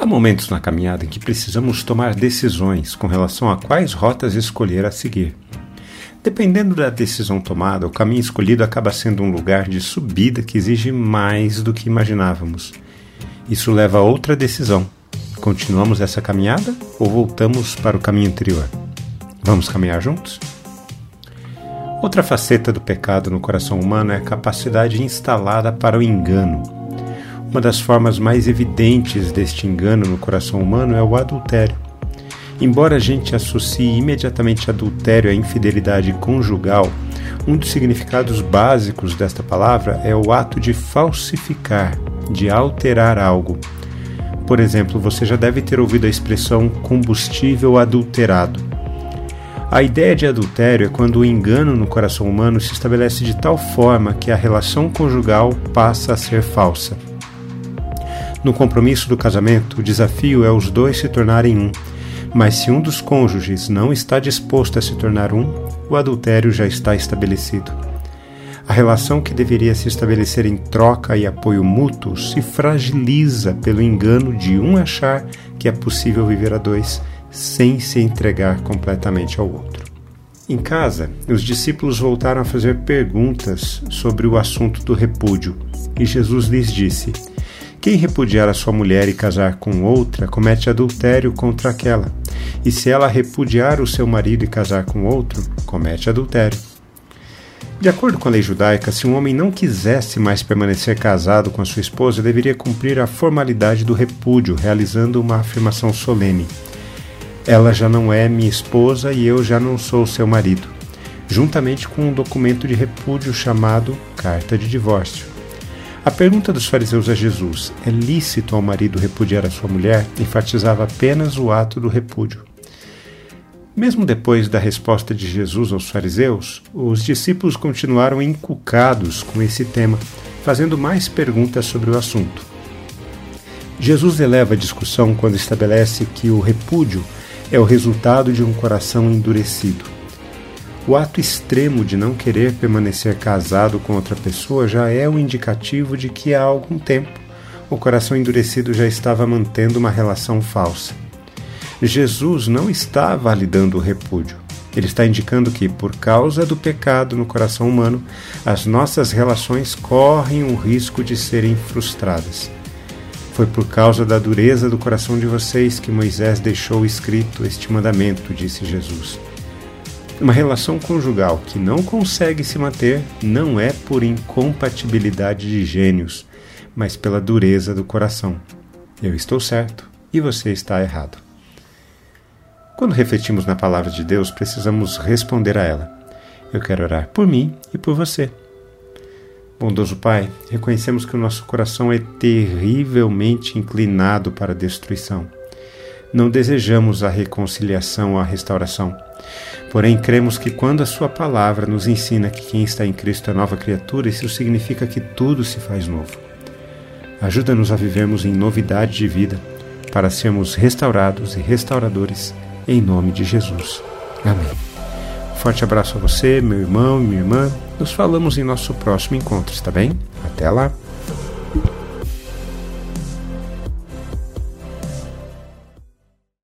Há momentos na caminhada em que precisamos tomar decisões com relação a quais rotas escolher a seguir. Dependendo da decisão tomada, o caminho escolhido acaba sendo um lugar de subida que exige mais do que imaginávamos. Isso leva a outra decisão. Continuamos essa caminhada ou voltamos para o caminho anterior? Vamos caminhar juntos? Outra faceta do pecado no coração humano é a capacidade instalada para o engano. Uma das formas mais evidentes deste engano no coração humano é o adultério. Embora a gente associe imediatamente adultério à infidelidade conjugal, um dos significados básicos desta palavra é o ato de falsificar, de alterar algo. Por exemplo, você já deve ter ouvido a expressão combustível adulterado. A ideia de adultério é quando o engano no coração humano se estabelece de tal forma que a relação conjugal passa a ser falsa. No compromisso do casamento, o desafio é os dois se tornarem um. Mas se um dos cônjuges não está disposto a se tornar um, o adultério já está estabelecido. A relação que deveria se estabelecer em troca e apoio mútuo se fragiliza pelo engano de um achar que é possível viver a dois sem se entregar completamente ao outro. Em casa, os discípulos voltaram a fazer perguntas sobre o assunto do repúdio, e Jesus lhes disse: quem repudiar a sua mulher e casar com outra comete adultério contra aquela. E se ela repudiar o seu marido e casar com outro, comete adultério. De acordo com a lei judaica, se um homem não quisesse mais permanecer casado com a sua esposa, deveria cumprir a formalidade do repúdio, realizando uma afirmação solene. Ela já não é minha esposa e eu já não sou seu marido, juntamente com um documento de repúdio chamado Carta de Divórcio. A pergunta dos fariseus a Jesus, é lícito ao marido repudiar a sua mulher, enfatizava apenas o ato do repúdio. Mesmo depois da resposta de Jesus aos fariseus, os discípulos continuaram encucados com esse tema, fazendo mais perguntas sobre o assunto. Jesus eleva a discussão quando estabelece que o repúdio é o resultado de um coração endurecido. O ato extremo de não querer permanecer casado com outra pessoa já é um indicativo de que há algum tempo o coração endurecido já estava mantendo uma relação falsa. Jesus não está validando o repúdio. Ele está indicando que, por causa do pecado no coração humano, as nossas relações correm o risco de serem frustradas. Foi por causa da dureza do coração de vocês que Moisés deixou escrito este mandamento, disse Jesus. Uma relação conjugal que não consegue se manter não é por incompatibilidade de gênios, mas pela dureza do coração. Eu estou certo e você está errado. Quando refletimos na palavra de Deus, precisamos responder a ela. Eu quero orar por mim e por você. Bondoso Pai, reconhecemos que o nosso coração é terrivelmente inclinado para a destruição. Não desejamos a reconciliação ou a restauração. Porém, cremos que quando a Sua palavra nos ensina que quem está em Cristo é nova criatura, isso significa que tudo se faz novo. Ajuda-nos a vivermos em novidade de vida, para sermos restaurados e restauradores, em nome de Jesus. Amém. Forte abraço a você, meu irmão e minha irmã. Nos falamos em nosso próximo encontro, está bem? Até lá!